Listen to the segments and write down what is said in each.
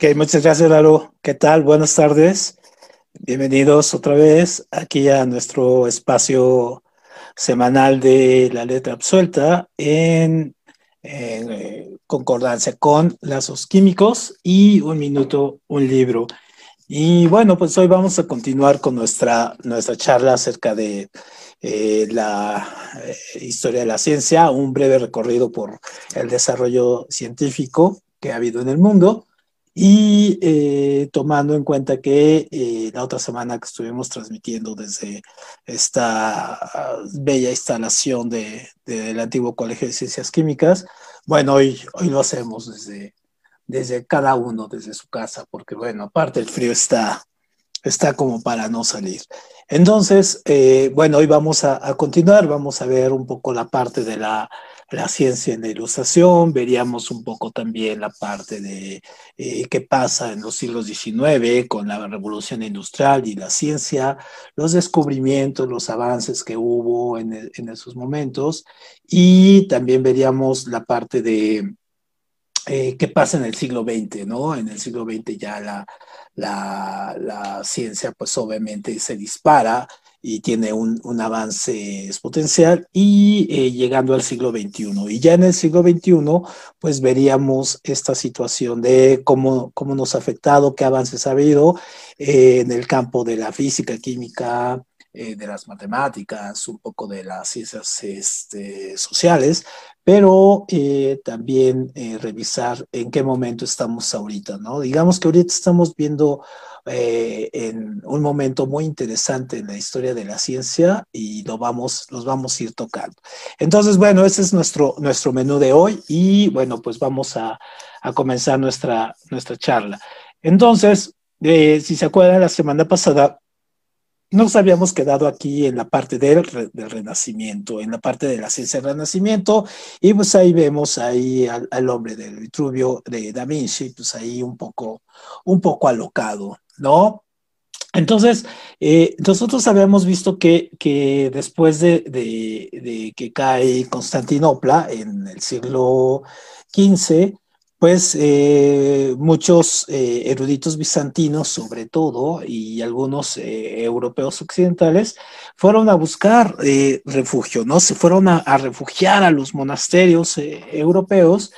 Ok, muchas gracias, Lalo. ¿Qué tal? Buenas tardes. Bienvenidos otra vez aquí a nuestro espacio semanal de la letra absuelta en, eh, concordancia con lazos químicos y un minuto, un libro. Y bueno, pues hoy vamos a continuar con nuestra, nuestra charla acerca de eh, la eh, historia de la ciencia, un breve recorrido por el desarrollo científico que ha habido en el mundo y eh, tomando en cuenta que eh, la otra semana que estuvimos transmitiendo desde esta bella instalación de, del antiguo Colegio de Ciencias Químicas, bueno, hoy, hoy lo hacemos desde, desde cada uno, desde su casa, porque bueno, aparte el frío está, está como para no salir. Entonces, eh, bueno, hoy vamos a, a, continuar, vamos a ver un poco la parte de la la ciencia en la ilustración, veríamos un poco también la parte de eh, qué pasa en los siglos XIX con la revolución industrial y la ciencia, los descubrimientos, los avances que hubo en, en esos momentos, y también veríamos la parte de eh, qué pasa en el siglo XX, ¿no? En el siglo XX ya la, la, la ciencia pues obviamente se dispara y tiene un, un avance exponencial y eh, llegando al siglo XXI. Y ya en el siglo XXI, pues veríamos esta situación de cómo, cómo nos ha afectado, qué avances ha habido eh, en el campo de la física, química, eh, de las matemáticas, un poco de las ciencias este, sociales, pero eh, también eh, revisar en qué momento estamos ahorita, ¿no? Digamos que ahorita estamos viendo en un momento muy interesante en la historia de la ciencia y lo vamos, los vamos a ir tocando. Entonces, bueno, ese es nuestro, nuestro menú de hoy y bueno, pues vamos a, a comenzar nuestra, nuestra charla. Entonces, si se acuerdan, la semana pasada nos habíamos quedado aquí en la parte del, del, Renacimiento, en la parte de la ciencia del Renacimiento, y pues ahí vemos ahí al, hombre del Vitruvio de Da Vinci, pues ahí un poco, un poco alocado, ¿no? Entonces, eh, nosotros habíamos visto que, que después de, de, de, que cae Constantinopla en el siglo XV, pues eh, muchos eh, eruditos bizantinos, sobre todo, y algunos eh, europeos occidentales, fueron a buscar refugio, ¿no? Se fueron a, refugiar a los monasterios europeos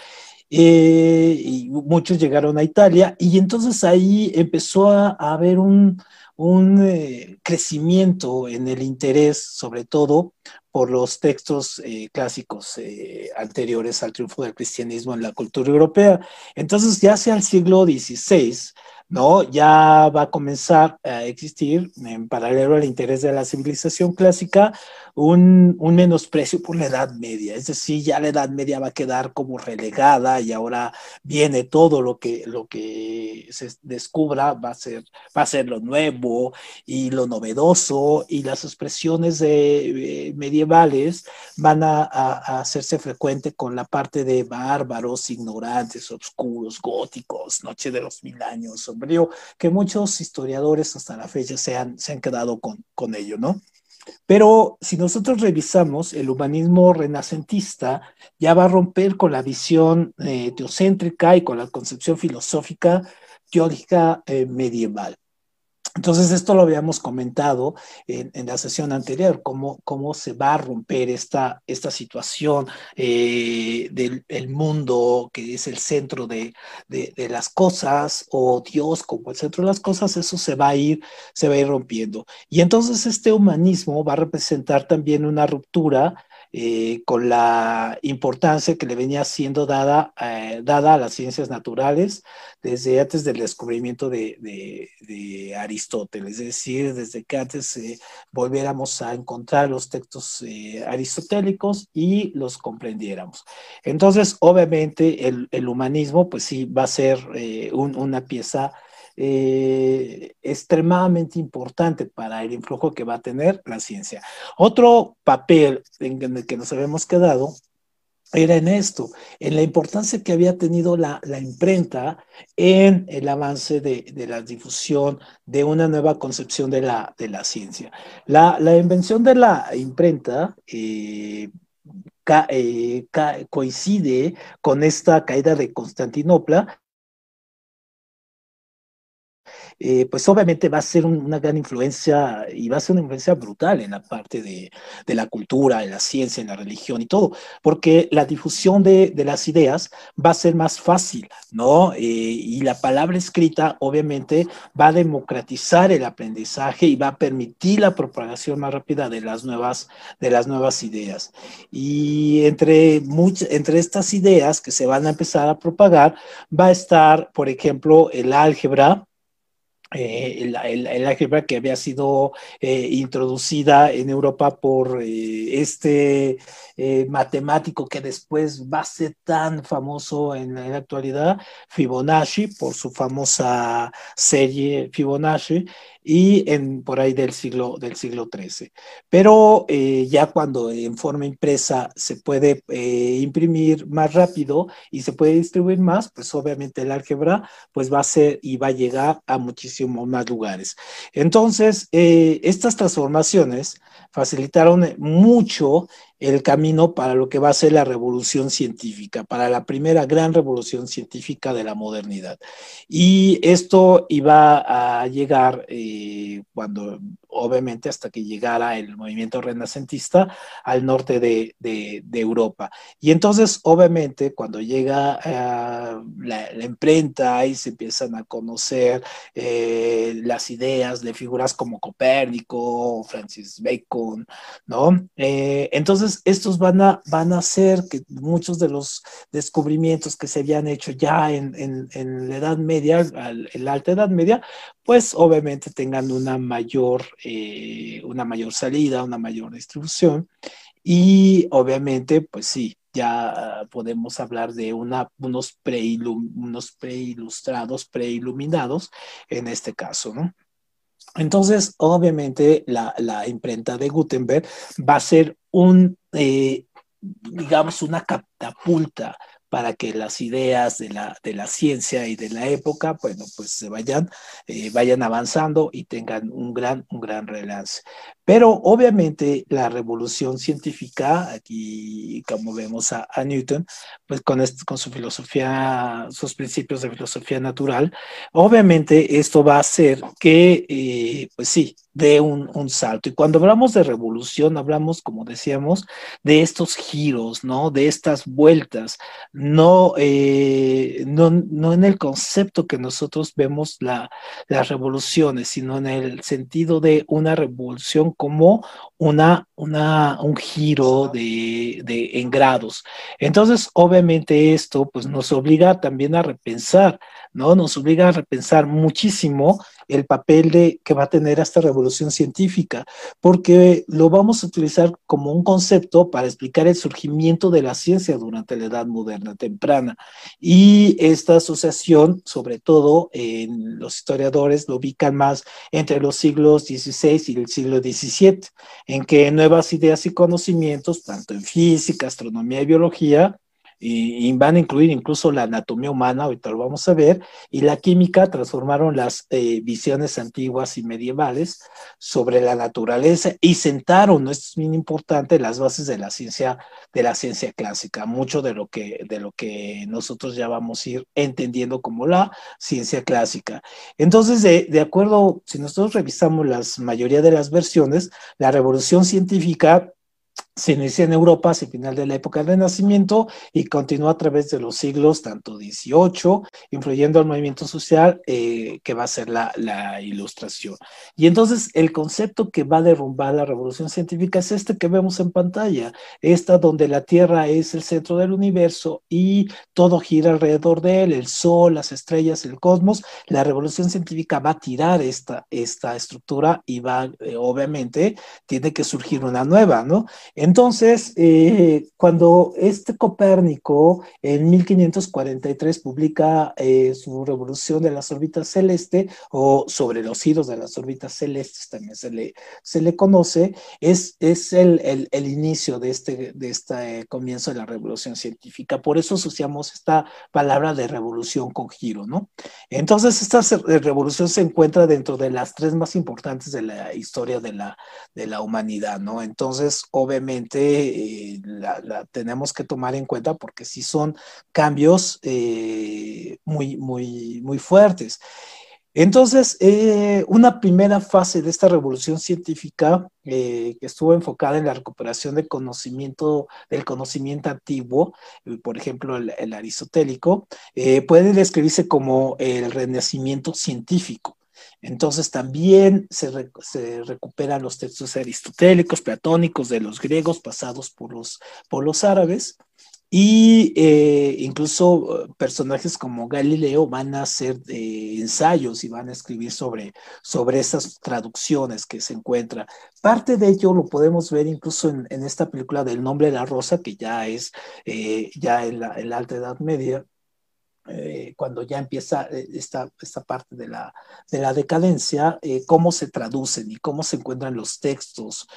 y muchos llegaron a Italia y entonces ahí empezó a, a haber un, un crecimiento en el interés, sobre todo por los textos eh, clásicos eh, anteriores al triunfo del cristianismo en la cultura europea. Entonces, ya hacia el siglo XVI, ¿no? Ya va a comenzar a existir, en paralelo al interés de la civilización clásica, un, un, menosprecio por la Edad Media. Es decir, ya la Edad Media va a quedar como relegada y ahora viene todo lo que, lo que se descubra, va a, ser, va a ser lo nuevo y lo novedoso y las expresiones eh, medievales van a, a, a hacerse frecuente con la parte de bárbaros, ignorantes, oscuros, góticos, Noche de los Mil Años, que muchos historiadores hasta la fecha se han, se han quedado con, con ello, ¿no? Pero si nosotros revisamos, el humanismo renacentista ya va a romper con la visión eh, teocéntrica y con la concepción filosófica teórica eh, medieval. Entonces, esto lo habíamos comentado en, la sesión anterior, cómo, cómo, se va a romper esta, esta situación eh, del mundo que es el centro de, de, de, las cosas, o Dios como el centro de las cosas, eso se va a ir, se va a ir rompiendo. Y entonces este humanismo va a representar también una ruptura eh, con la importancia que le venía siendo dada, eh, dada a las ciencias naturales desde antes del descubrimiento de, Aristóteles, es decir, desde que antes eh, volviéramos a encontrar los textos eh, aristotélicos y los comprendiéramos. Entonces, obviamente, el, humanismo, pues sí, va a ser un, una pieza eh, extremadamente importante para el influjo que va a tener la ciencia. Otro papel en el que nos habíamos quedado era en esto, en la importancia que había tenido la, imprenta en el avance de, la difusión de una nueva concepción de la, ciencia. La, invención de la imprenta eh, eh, coincide con esta caída de Constantinopla eh, pues obviamente va a ser una gran influencia y va a ser una influencia brutal en la parte de, de la cultura, de la ciencia, en la religión y todo, porque la difusión de, de las ideas va a ser más fácil, ¿no? Eh, y la palabra escrita obviamente va a democratizar el aprendizaje y va a permitir la propagación más rápida de las nuevas, de las nuevas ideas. Y entre, entre estas ideas que se van a empezar a propagar, va a estar, por ejemplo, el álgebra, eh, el, álgebra que había sido eh, introducida en Europa por eh, este matemático que después va a ser tan famoso en, la actualidad, Fibonacci, por su famosa serie Fibonacci, y en, por ahí del siglo, del siglo XIII. Pero eh, ya cuando en forma impresa se puede eh, imprimir más rápido y se puede distribuir más, pues obviamente el álgebra pues va a ser y va a llegar a muchísimos más lugares. Entonces, eh, estas transformaciones facilitaron mucho el camino para lo que va a ser la revolución científica, para la primera gran revolución científica de la modernidad. Y esto iba a llegar eh, cuando, obviamente, hasta que llegara el movimiento renacentista al norte de, Europa. Y entonces, obviamente, cuando llega eh, la, imprenta y se empiezan a conocer eh, las ideas de figuras como Copérnico, Francis Bacon, ¿no? entonces, estos van a, van a hacer que muchos de los descubrimientos que se habían hecho ya en, la Edad Media, en la Alta Edad Media, pues obviamente tengan una mayor, eh, una mayor salida, una mayor distribución. Y obviamente, pues sí, ya podemos hablar de unos, unos preilustrados, preiluminados en este caso, ¿no? Entonces, obviamente, la, imprenta de Gutenberg va a ser un, eh, digamos, una catapulta para que las ideas de la, de la ciencia y de la época, bueno, pues se vayan, eh, vayan avanzando y tengan un gran, un gran relance. Pero obviamente la revolución científica, aquí como vemos a, Newton, pues con, con su filosofía, sus principios de filosofía natural, obviamente esto va a hacer que, eh, pues sí, dé un, un, salto. Y cuando hablamos de revolución, hablamos, como decíamos, de estos giros, ¿no? De estas vueltas, no, eh, no, no, en el concepto que nosotros vemos la, las revoluciones, sino en el sentido de una revolución como una, una, un giro de, de, en grados. Entonces, obviamente esto pues, nos obliga también a repensar, ¿no? Nos obliga a repensar muchísimo el papel de, que va a tener esta revolución científica, porque lo vamos a utilizar como un concepto para explicar el surgimiento de la ciencia durante la Edad Moderna temprana. Y esta asociación, sobre todo en los historiadores, lo ubican más entre los siglos XVI y el siglo XVII, en que nuevas ideas y conocimientos, tanto en física, astronomía y biología, y, van a incluir incluso la anatomía humana, ahorita lo vamos a ver, y la química transformaron las eh, visiones antiguas y medievales sobre la naturaleza y sentaron, esto es bien importante, las bases de la ciencia, de la ciencia clásica, mucho de lo que, de lo que nosotros ya vamos a ir entendiendo como la ciencia clásica. Entonces, de, de acuerdo, si nosotros revisamos la mayoría de las versiones, la revolución científica se inicia en Europa hacia el final de la época del Renacimiento y continúa a través de los siglos tanto 18, influyendo al movimiento social eh, que va a ser la, la, ilustración. Y entonces el concepto que va a derrumbar la revolución científica es este que vemos en pantalla, esta donde la Tierra es el centro del universo y todo gira alrededor de él, el Sol, las estrellas, el cosmos. La revolución científica va a tirar esta, esta estructura y va, eh, obviamente, tiene que surgir una nueva, ¿no? Entonces, eh, cuando este Copérnico en 1543 publica eh, su revolución de las órbitas celestes o sobre los giros de las órbitas celestes, también se le, se le conoce, es, es el, el, inicio de este, de este comienzo de la revolución científica. Por eso asociamos esta palabra de revolución con giro, ¿no? Entonces, esta revolución se encuentra dentro de las tres más importantes de la historia de la, de la humanidad, ¿no? Entonces, obviamente, eh, la, tenemos que tomar en cuenta porque sí son cambios eh, muy, muy, muy fuertes. Entonces, eh, una primera fase de esta revolución científica que estuvo enfocada en la recuperación del conocimiento, del conocimiento antiguo, por ejemplo, el, aristotélico, puede describirse como el renacimiento científico. Entonces también se, recuperan los textos aristotélicos, platónicos de los griegos pasados por los, por los árabes. Y eh, incluso eh, personajes como Galileo van a hacer eh, ensayos y van a escribir sobre, sobre esas traducciones que se encuentran. Parte de ello lo podemos ver incluso en, esta película del nombre de la rosa, que ya es ya en la, en la Alta Edad Media, eh, cuando ya empieza eh, esta, esta parte de la, de la decadencia, eh, cómo se traducen y cómo se encuentran los textos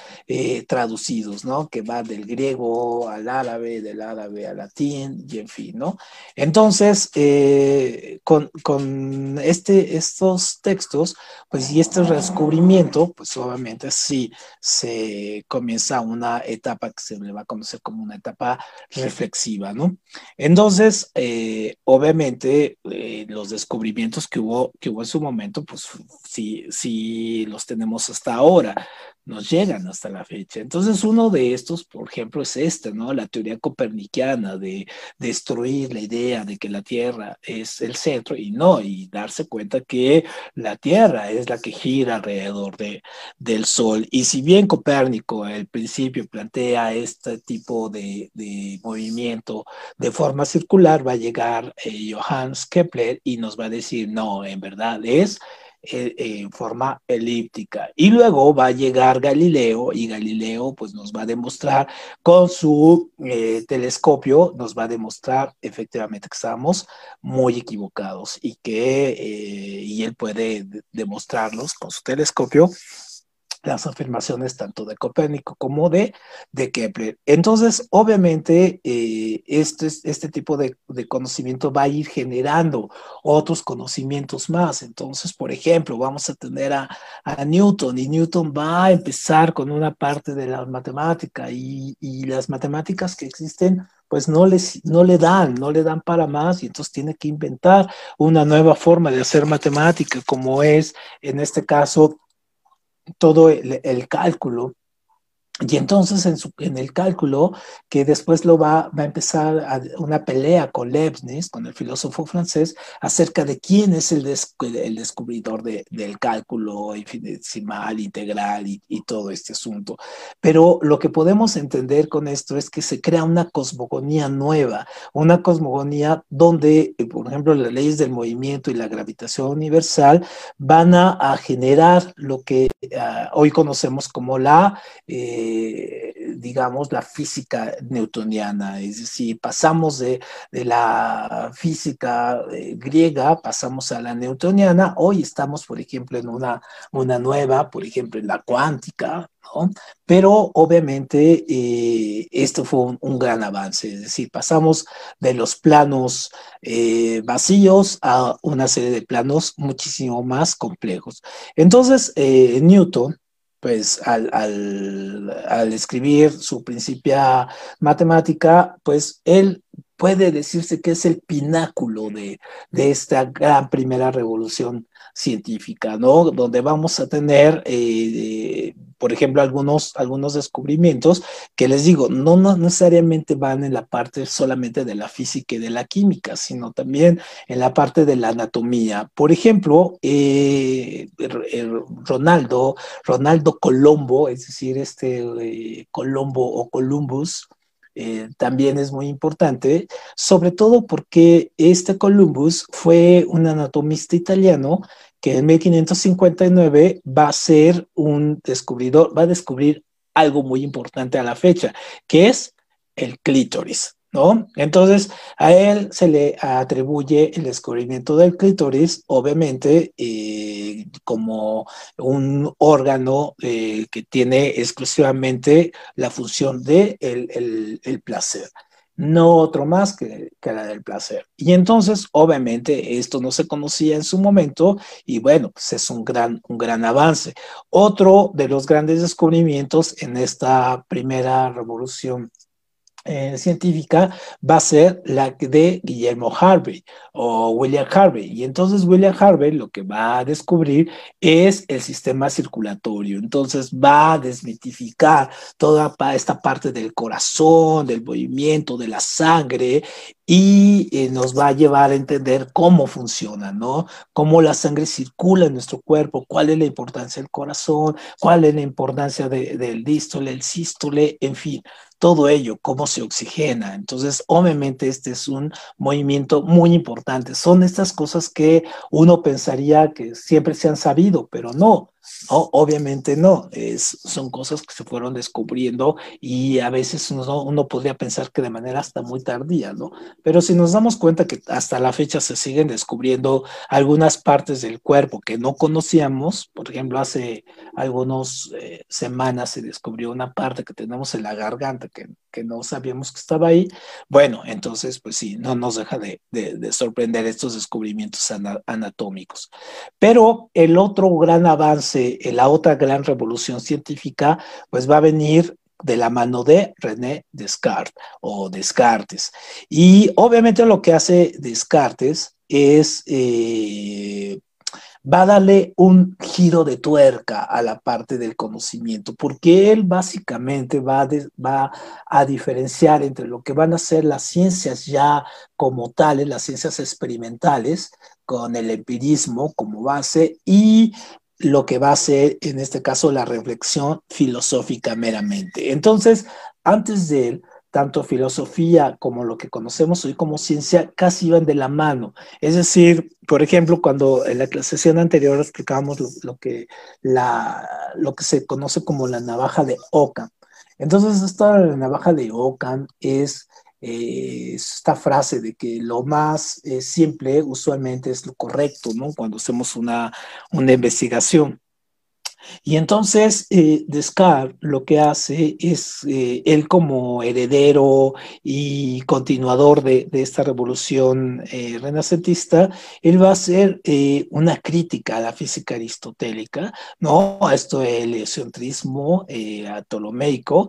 traducidos, ¿no? Que va del griego al árabe, del árabe al latín, y en fin, ¿no? Entonces, con, con, este, estos textos, pues y este descubrimiento, pues obviamente sí se comienza una etapa que se le va a conocer como una etapa reflexiva, ¿no? Entonces, obviamente, eh, los descubrimientos que hubo, que hubo en su momento, pues sí, sí los tenemos hasta ahora nos llegan hasta la fecha. Entonces, uno de estos, por ejemplo, es este, ¿no? La teoría copernicana de destruir la idea de que la Tierra es el centro y no, y darse cuenta que la Tierra es la que gira alrededor de, del Sol. Y si bien Copérnico al principio plantea este tipo de, de movimiento de forma circular, va a llegar eh, Johannes Kepler y nos va a decir, no, en verdad es eh, en forma elíptica. Y luego va a llegar Galileo y Galileo pues nos va a demostrar con su eh, telescopio, nos va a demostrar efectivamente que estamos muy equivocados y que eh, y él puede demostrarlos con su telescopio las afirmaciones tanto de Copérnico como de, de Kepler. Entonces, obviamente, eh, este, este tipo de, de, conocimiento va a ir generando otros conocimientos más. Entonces, por ejemplo, vamos a tener a, a Newton y Newton va a empezar con una parte de la matemática y, y las matemáticas que existen pues no, les, no le dan, no le dan para más y entonces tiene que inventar una nueva forma de hacer matemática, como es en este caso todo el, cálculo y entonces en, el cálculo, que después lo va, a empezar a una pelea con Leibniz, con el filósofo francés, acerca de quién es el, descubridor de, del cálculo infinitesimal, integral y, y, todo este asunto. Pero lo que podemos entender con esto es que se crea una cosmogonía nueva, una cosmogonía donde, por ejemplo, las leyes del movimiento y la gravitación universal van a, a generar lo que uh, hoy conocemos como la... Eh, eh, digamos, la física newtoniana, es decir, pasamos de, de la física eh, griega, pasamos a la newtoniana, hoy estamos, por ejemplo, en una, una nueva, por ejemplo, en la cuántica, ¿no? Pero obviamente eh, esto fue un, gran avance, es decir, pasamos de los planos vacíos a una serie de planos muchísimo más complejos. Entonces, Newton, pues al, al, escribir su principia matemática, pues él puede decirse que es el pináculo de, de esta gran primera revolución científica, ¿no? Donde vamos a tener, eh, por ejemplo, algunos, algunos descubrimientos que les digo, no, necesariamente van en la parte solamente de la física y de la química, sino también en la parte de la anatomía. Por ejemplo, eh, Ronaldo, Ronaldo Colombo, es decir, este eh, Colombo o Columbus, eh, también es muy importante, sobre todo porque este Columbus fue un anatomista italiano que en 1559 va a ser un descubridor, va a descubrir algo muy importante a la fecha, que es el clítoris. ¿No? Entonces, a él se le atribuye el descubrimiento del clítoris, obviamente, eh, como un órgano eh, que tiene exclusivamente la función de el, el placer no otro más que, la del placer. Y entonces, obviamente, esto no se conocía en su momento y bueno, pues es un gran, un gran avance. Otro de los grandes descubrimientos en esta primera revolución eh, científica va a ser la de Guillermo Harvey o William Harvey. Y entonces William Harvey lo que va a descubrir es el sistema circulatorio. Entonces va a desmitificar toda esta parte del corazón, del movimiento, de la sangre y eh, nos va a llevar a entender cómo funciona, ¿no? Cómo la sangre circula en nuestro cuerpo, cuál es la importancia del corazón, cuál es la importancia del dístole, el sístole, en fin, todo ello, cómo se oxigena. Entonces, obviamente, este es un movimiento muy importante. Son estas cosas que uno pensaría que siempre se han sabido, pero no. No, obviamente no, es, son cosas que se fueron descubriendo y a veces uno, uno, podría pensar que de manera hasta muy tardía, ¿no? Pero si nos damos cuenta que hasta la fecha se siguen descubriendo algunas partes del cuerpo que no conocíamos, por ejemplo, hace algunas eh, semanas se descubrió una parte que tenemos en la garganta que, que, no sabíamos que estaba ahí, bueno, entonces pues sí, no nos deja de, de, de sorprender estos descubrimientos anatómicos. Pero el otro gran avance la otra gran revolución científica, pues va a venir de la mano de René Descartes o Descartes. Y obviamente lo que hace Descartes es eh, va a darle un giro de tuerca a la parte del conocimiento, porque él básicamente va a, va a diferenciar entre lo que van a ser las ciencias ya como tales, las ciencias experimentales, con el empirismo como base, y lo que va a ser, en este caso, la reflexión filosófica meramente. Entonces, antes de él, tanto filosofía como lo que conocemos hoy como ciencia casi iban de la mano. Es decir, por ejemplo, cuando en la sesión anterior explicábamos lo, que, la, lo que se conoce como la navaja de Ockham. Entonces, esta navaja de Ockham es eh, esta frase de que lo más eh, simple usualmente es lo correcto, ¿no? Cuando hacemos una, una investigación. Y entonces eh, Descartes lo que hace es, eh, él como heredero y continuador de, esta revolución eh, renacentista, él va a hacer una crítica a la física aristotélica, ¿no? A esto el heliocentrismo ptolomeico,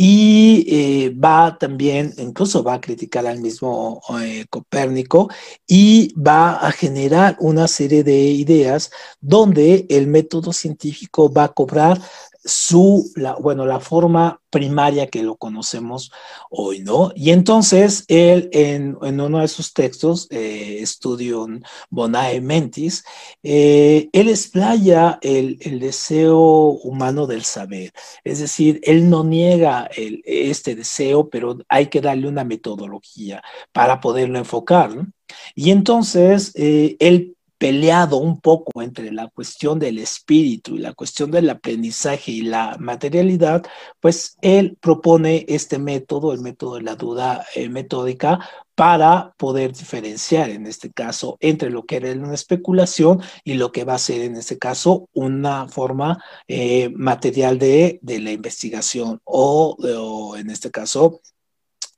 y va también, incluso va a criticar al mismo Copérnico y va a generar una serie de ideas donde el método científico va a cobrar su, la, bueno, la forma primaria que lo conocemos hoy, ¿no? Y entonces él en, uno de sus textos, eh, Studium Bonae Mentis, eh, él explaya el, el, deseo humano del saber, es decir, él no niega el, este deseo, pero hay que darle una metodología para poderlo enfocar, ¿no? Y entonces eh, él peleado un poco entre la cuestión del espíritu y la cuestión del aprendizaje y la materialidad, pues él propone este método, el método de la duda eh, metódica, para poder diferenciar en este caso entre lo que era una especulación y lo que va a ser en este caso una forma eh, material de, la investigación o en este caso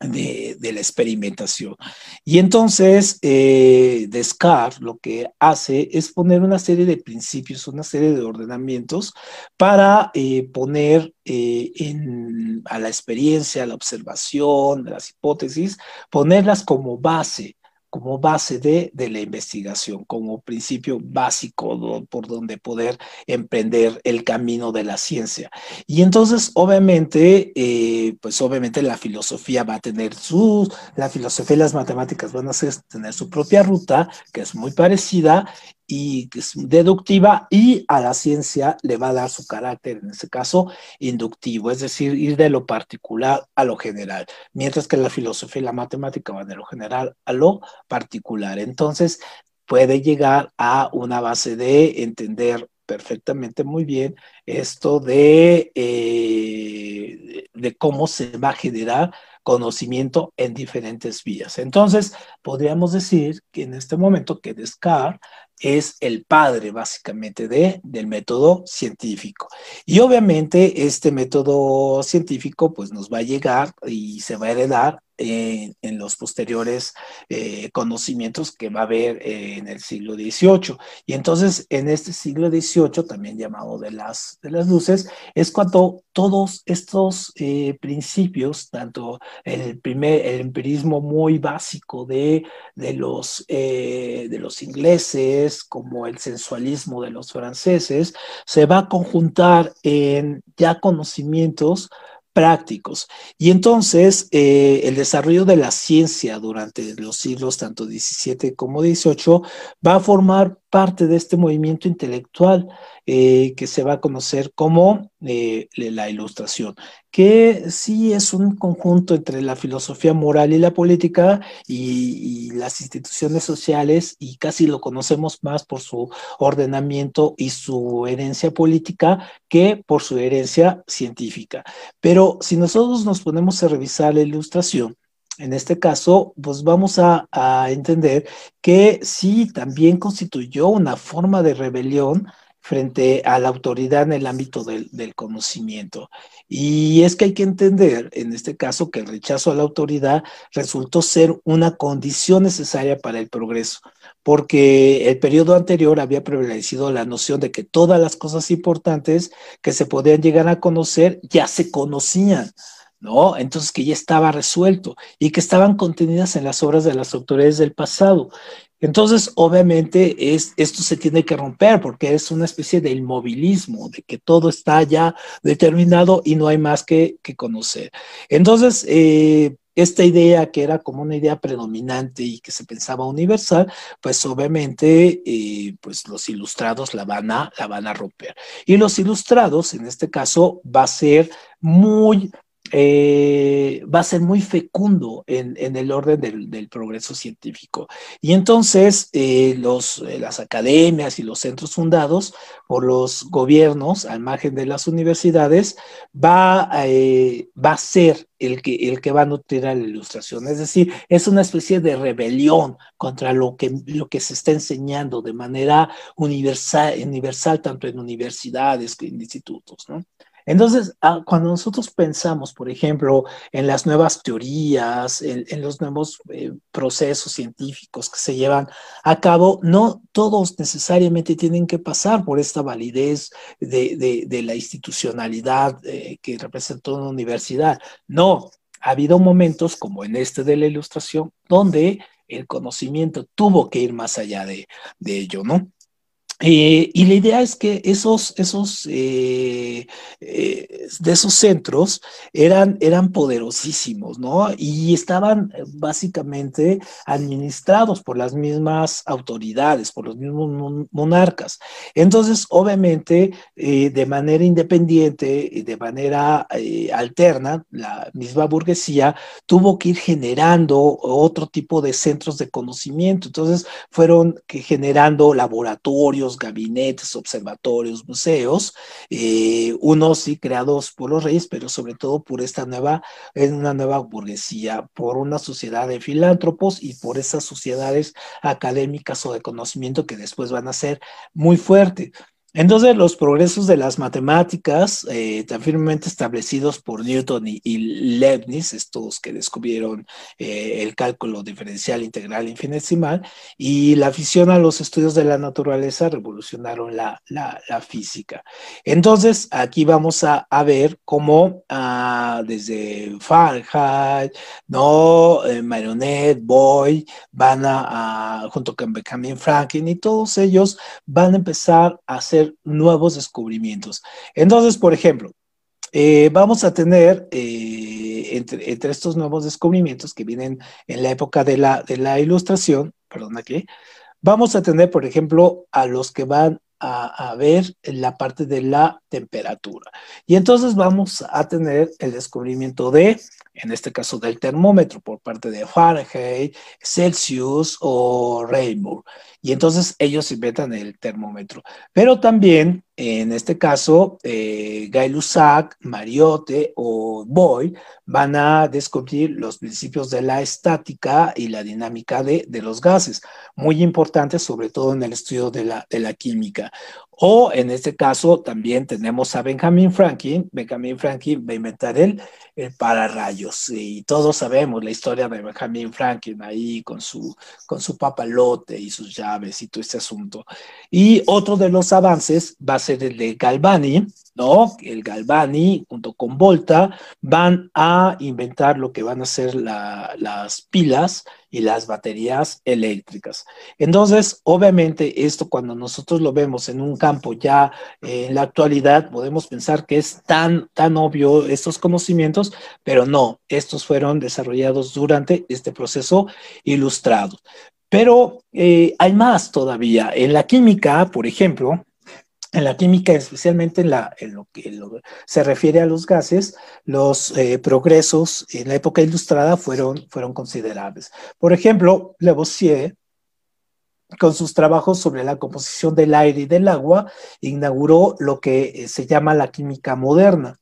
de, la experimentación. Y entonces eh, Descartes lo que hace es poner una serie de principios, una serie de ordenamientos para eh, poner eh, en, a la experiencia, a la observación, a las hipótesis, ponerlas como base como base de, de, la investigación, como principio básico por donde poder emprender el camino de la ciencia. Y entonces, obviamente, eh, pues obviamente la filosofía va a tener su, la filosofía y las matemáticas van a tener su propia ruta, que es muy parecida, y deductiva y a la ciencia le va a dar su carácter, en este caso, inductivo, es decir, ir de lo particular a lo general, mientras que la filosofía y la matemática van de lo general a lo particular. Entonces, puede llegar a una base de entender perfectamente muy bien esto de, eh, de cómo se va a generar conocimiento en diferentes vías. Entonces, podríamos decir que en este momento que Descartes es el padre básicamente de, del método científico. Y obviamente este método científico pues nos va a llegar y se va a heredar en, los posteriores eh, conocimientos que va a haber eh, en el siglo XVIII. Y entonces en este siglo XVIII, también llamado de las, de las luces, es cuando todos estos eh, principios, tanto el primer, el empirismo muy básico de, de, los, de los ingleses, como el sensualismo de los franceses, se va a conjuntar en ya conocimientos prácticos. Y entonces eh, el desarrollo de la ciencia durante los siglos tanto XVII como XVIII va a formar parte de este movimiento intelectual eh, que se va a conocer como eh, la ilustración, que sí es un conjunto entre la filosofía moral y la política y, las instituciones sociales y casi lo conocemos más por su ordenamiento y su herencia política que por su herencia científica. Pero si nosotros nos ponemos a revisar la ilustración, en este caso, pues vamos a, entender que sí también constituyó una forma de rebelión frente a la autoridad en el ámbito del, conocimiento. Y es que hay que entender, en este caso, que el rechazo a la autoridad resultó ser una condición necesaria para el progreso, porque el periodo anterior había prevalecido la noción de que todas las cosas importantes que se podían llegar a conocer ya se conocían. ¿No? Entonces que ya estaba resuelto y que estaban contenidas en las obras de las autoridades del pasado. Entonces, obviamente, es, esto se tiene que romper porque es una especie de inmovilismo, de que todo está ya determinado y no hay más que, que conocer. Entonces, eh, esta idea que era como una idea predominante y que se pensaba universal, pues obviamente eh, pues los ilustrados la van, a, la van a romper. Y los ilustrados, en este caso, va a ser muy eh, va a ser muy fecundo en, el orden del, progreso científico. Y entonces eh, eh, las academias y los centros fundados por los gobiernos al margen de las universidades va, va a ser el que, el que va a nutrir a la ilustración. Es decir, es una especie de rebelión contra lo que, lo que se está enseñando de manera universal, universal tanto en universidades que en institutos. ¿no? Entonces, ah, cuando nosotros pensamos, por ejemplo, en las nuevas teorías, en, los nuevos eh, procesos científicos que se llevan a cabo, no todos necesariamente tienen que pasar por esta validez de, la institucionalidad eh, que representó una universidad. No, ha habido momentos como en este de la ilustración donde el conocimiento tuvo que ir más allá de ello, ¿no? Eh, y la idea es que esos, esos, eh, eh, de esos centros eran, eran poderosísimos, ¿no? Y estaban básicamente administrados por las mismas autoridades, por los mismos monarcas. Entonces, obviamente, de manera independiente, de manera alterna, la misma burguesía tuvo que ir generando otro tipo de centros de conocimiento. Entonces, fueron generando laboratorios, gabinetes, observatorios, museos, eh, unos sí creados por los reyes, pero sobre todo por esta nueva, una nueva burguesía, por una sociedad de filántropos y por esas sociedades académicas o de conocimiento que después van a ser muy fuertes. Entonces, los progresos de las matemáticas, eh, tan firmemente establecidos por Newton y, Leibniz, estos que descubrieron eh, el cálculo diferencial integral infinitesimal, y la afición a los estudios de la naturaleza revolucionaron la, física. Entonces, aquí vamos a, ver cómo ah, desde Fahrenheit, ¿no? Eh, Marionette, Boy, van a, junto con Benjamin Franklin y todos ellos van a empezar a hacer nuevos descubrimientos. Entonces, por ejemplo, eh, vamos a tener eh, entre, estos nuevos descubrimientos que vienen en la época de la, de la ilustración, perdón aquí, vamos a tener, por ejemplo, a los que van a, ver la parte de la temperatura. Y entonces vamos a tener el descubrimiento de, en este caso, del termómetro por parte de Fahrenheit, Celsius o Raymond. Y entonces ellos inventan el termómetro. Pero también en este caso, eh, Gay-Lussac, Mariotte o Boy van a descubrir los principios de la estática y la dinámica de, los gases, muy importantes sobre todo en el estudio de la química. O en este caso también tenemos a Benjamin Franklin. Benjamin Franklin va a inventar el, el pararrayos. Y todos sabemos la historia de Benjamin Franklin ahí con su, con su papalote y sus llaves y todo este asunto. Y otro de los avances va a ser el de Galvani, ¿no? El Galvani junto con Volta van a inventar lo que van a ser las pilas y las baterías eléctricas. Entonces, obviamente, esto cuando nosotros lo vemos en un campo ya eh, en la actualidad, podemos pensar que es tan, tan obvio estos conocimientos, pero no, estos fueron desarrollados durante este proceso ilustrado. Pero eh, hay más todavía. En la química, por ejemplo, en la química, especialmente en, la, en lo que se refiere a los gases, los eh, progresos en la época ilustrada fueron, considerables. Por ejemplo, Lavoisier, con sus trabajos sobre la composición del aire y del agua, inauguró lo que se llama la química moderna.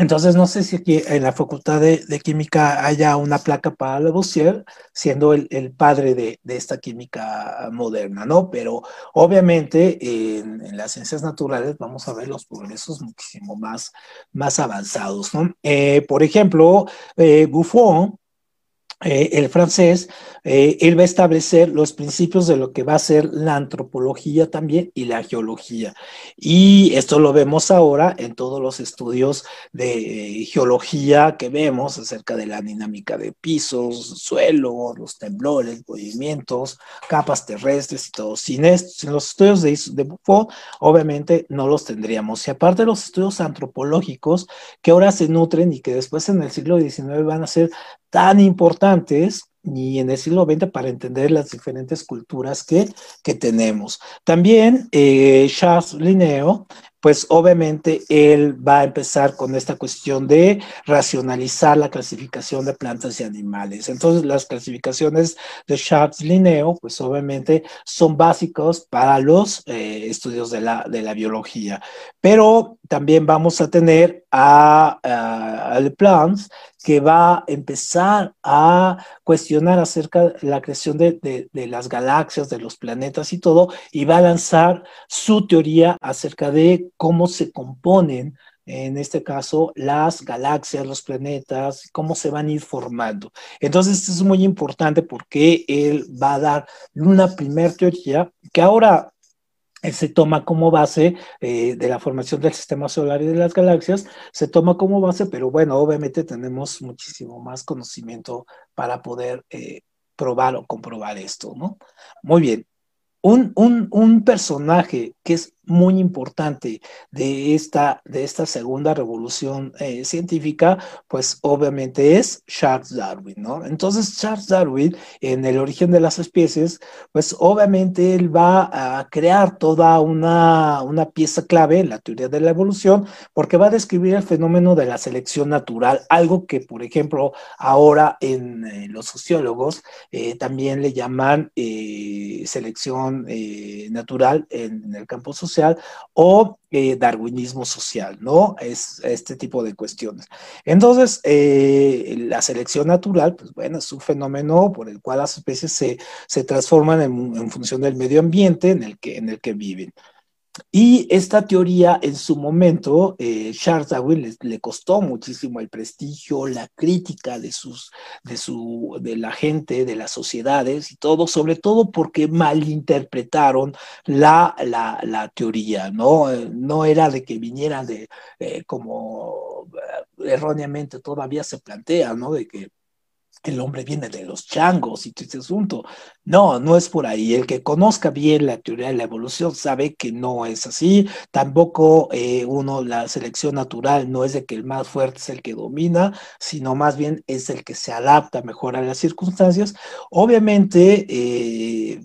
Entonces, no sé si aquí en la Facultad de, Química haya una placa para Lavoisier, siendo el, padre de, esta química moderna, ¿no? Pero obviamente en, las ciencias naturales vamos a ver los progresos muchísimo más, más avanzados, ¿no? Eh, por ejemplo, eh, Buffon, eh, el francés, eh, él va a establecer los principios de lo que va a ser la antropología también y la geología. Y esto lo vemos ahora en todos los estudios de geología que vemos acerca de la dinámica de pisos, suelo, los temblores, movimientos, capas terrestres y todo. Sin, los estudios de, de Buffon, obviamente no los tendríamos. Y aparte los estudios antropológicos que ahora se nutren y que después en el siglo XIX van a ser tan importantes y en el siglo XX para entender las diferentes culturas que, que tenemos. También eh, Charles Linneo pues obviamente él va a empezar con esta cuestión de racionalizar la clasificación de plantas y animales. Entonces, las clasificaciones de Charles Linneo, pues obviamente son básicos para los eh, estudios de la, de la biología. Pero también vamos a tener a, a, a que va a empezar a cuestionar acerca de la creación de, de, las galaxias, de los planetas y todo, y va a lanzar su teoría acerca de cómo se componen, en este caso, las galaxias, los planetas, cómo se van a ir formando. Entonces, esto es muy importante porque él va a dar una primera teoría que ahora se toma como base eh, de la formación del sistema solar y de las galaxias, se toma como base, pero bueno, obviamente tenemos muchísimo más conocimiento para poder eh, probar o comprobar esto, ¿no? Muy bien. Un, un, un personaje que es muy importante de esta, de esta segunda revolución eh, científica, pues obviamente es Charles Darwin, ¿no? Entonces Charles Darwin, en el origen de las especies, pues obviamente él va a crear toda una, una pieza clave en la teoría de la evolución, porque va a describir el fenómeno de la selección natural, algo que, por ejemplo, ahora en eh, los sociólogos eh, también le llaman selección natural en, en el campo social o eh, darwinismo social, ¿no? Es este tipo de cuestiones. Entonces, eh, la selección natural, pues bueno, es un fenómeno por el cual las especies se, se transforman en, en, función del medio ambiente en el que, en el que viven. Y esta teoría en su momento, eh, Charles Darwin le, costó muchísimo el prestigio, la crítica de, sus, de, su, de la gente, de las sociedades y todo, sobre todo porque malinterpretaron la, la, la teoría, ¿no? Eh, no era de que vinieran de, eh, como erróneamente todavía se plantea, ¿no? De que el hombre viene de los changos y todo este asunto. No, no es por ahí. El que conozca bien la teoría de la evolución sabe que no es así. Tampoco eh, uno, la selección natural no es de que el más fuerte es el que domina, sino más bien es el que se adapta mejor a las circunstancias. Obviamente, eh,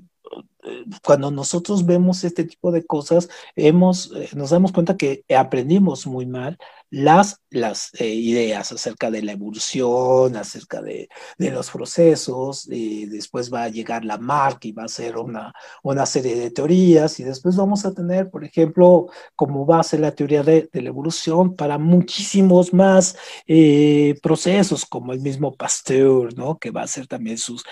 cuando nosotros vemos este tipo de cosas, hemos, eh, nos damos cuenta que aprendimos muy mal las, eh, ideas acerca de la evolución, acerca de, los procesos, y después va a llegar la Mark y va a ser una, serie de teorías, y después vamos a tener, por ejemplo, como base la teoría de, la evolución para muchísimos más eh, procesos, como el mismo Pasteur, ¿no? Que va a hacer también sus,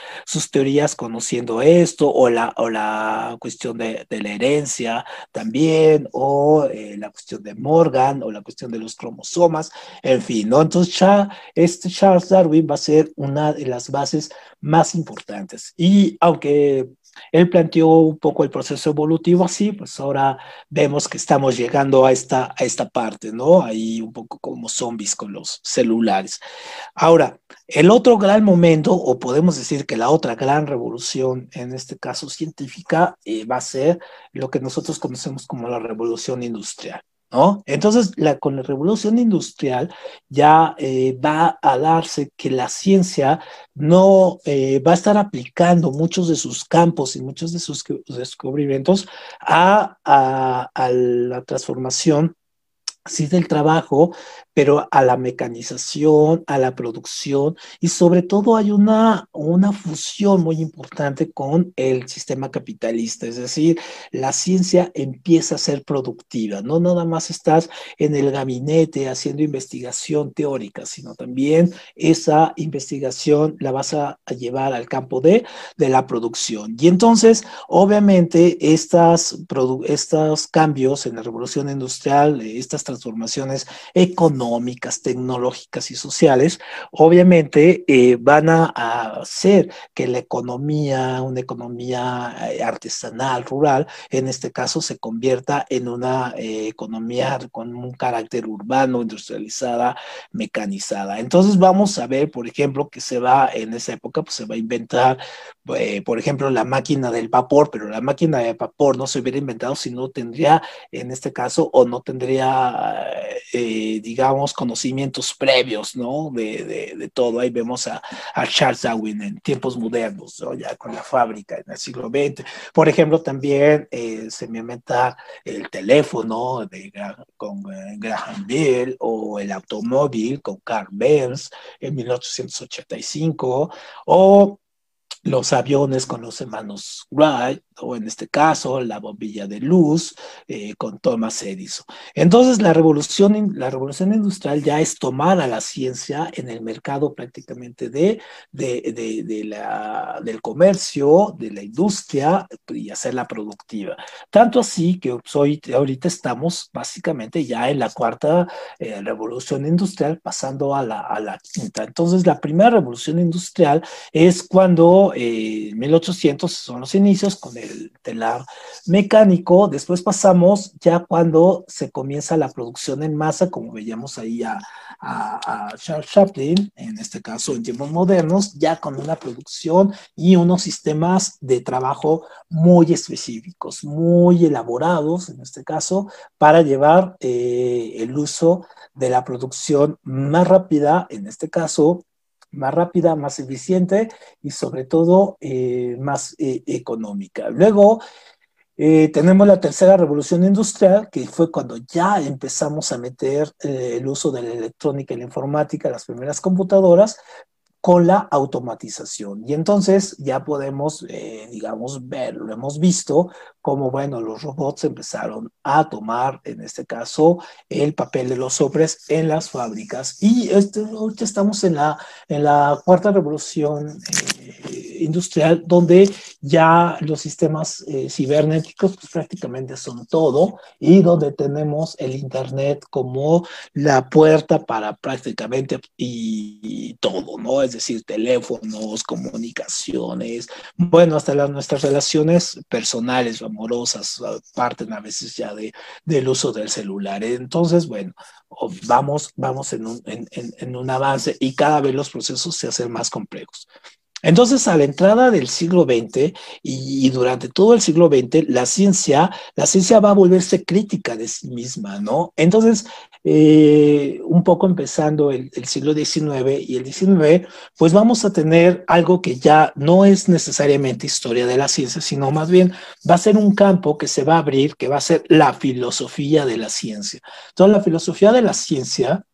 teorías conociendo esto, o la, cuestión de, la herencia también, o eh, la cuestión de Morgan, o la cuestión de los en fin, ¿no? Entonces, ya este Charles Darwin va a ser una de las bases más importantes. Y aunque él planteó un poco el proceso evolutivo así, pues ahora vemos que estamos llegando a esta, a esta parte, ¿no? Ahí un poco como zombies con los celulares. Ahora, el otro gran momento, o podemos decir que la otra gran revolución, en este caso científica, eh, va a ser lo que nosotros conocemos como la revolución industrial. Entonces, con la revolución industrial ya eh, va a darse que la ciencia no eh, va a estar aplicando muchos de sus campos y muchos de sus descubrimientos a la transformación sí del trabajo, pero a la mecanización, a la producción y sobre todo hay una, una fusión muy importante con el sistema capitalista, es decir, la ciencia empieza a ser productiva, no nada más estás en el gabinete haciendo investigación teórica, sino también esa investigación la vas a, llevar al campo de, de, la producción. Y entonces, obviamente, estas, estos cambios en la revolución industrial, estas transformaciones económicas, tecnológicas y sociales, obviamente eh, van a, hacer que la economía, una economía eh, artesanal, rural, en este caso se convierta en una eh, economía con un carácter urbano, industrializada, mecanizada. Entonces vamos a ver, por ejemplo, que se va en esa época, pues se va a inventar, por ejemplo, la máquina del vapor, pero la máquina de vapor no se hubiera inventado si no tendría, en este caso, o no tendría eh, conocimientos previos, ¿no? De, todo. Ahí vemos a, a, Charles Darwin en tiempos modernos, ¿no? Ya con la fábrica en el siglo XX. Por ejemplo, también eh, se me inventa el teléfono de, con eh, Graham Bell o el automóvil con Carl Benz en 1885 o los aviones con los hermanos Wright, o en este caso la bombilla de luz eh, con Thomas Edison. Entonces la revolución, la revolución industrial ya es tomar a la ciencia en el mercado prácticamente de, de, de, la, del comercio, de la industria y hacerla productiva. Tanto así que hoy, ahorita estamos básicamente ya en la cuarta eh, revolución industrial pasando a la, a la quinta. Entonces la primera revolución industrial es cuando eh, 1800 son los inicios con el telar mecánico, después pasamos ya cuando se comienza la producción en masa, como veíamos ahí a, Charles Chaplin, en este caso en tiempos modernos, ya con una producción y unos sistemas de trabajo muy específicos, muy elaborados, en este caso, para llevar eh, el uso de la producción más rápida, en este caso, más rápida, más eficiente y sobre todo eh, más eh, económica. Luego eh, tenemos la tercera revolución industrial, que fue cuando ya empezamos a meter el uso de la electrónica y la informática, las primeras computadoras, con la automatización. Y entonces ya podemos, eh, digamos, ver, lo hemos visto, como, bueno, los robots empezaron a tomar, en este caso, el papel de los hombres en las fábricas. Y este, estamos en la, en la cuarta revolución eh, industrial, donde ya los sistemas eh, cibernéticos pues, prácticamente son todo y donde tenemos el Internet como la puerta para prácticamente y, y todo, ¿no? Es decir, teléfonos, comunicaciones, bueno, hasta las, nuestras relaciones personales, amorosas, parten a veces ya de, del uso del celular. Entonces, bueno, vamos, vamos en un, en, en un avance y cada vez los procesos se hacen más complejos. Entonces, a la entrada del siglo XX y, durante todo el siglo XX, la ciencia, la ciencia va a volverse crítica de sí misma, ¿no? Entonces, eh, un poco empezando el, el, siglo XIX y el XIX, pues vamos a tener algo que ya no es necesariamente historia de la ciencia, sino más bien va a ser un campo que se va a abrir, que va a ser la filosofía de la ciencia. Entonces, la filosofía de la ciencia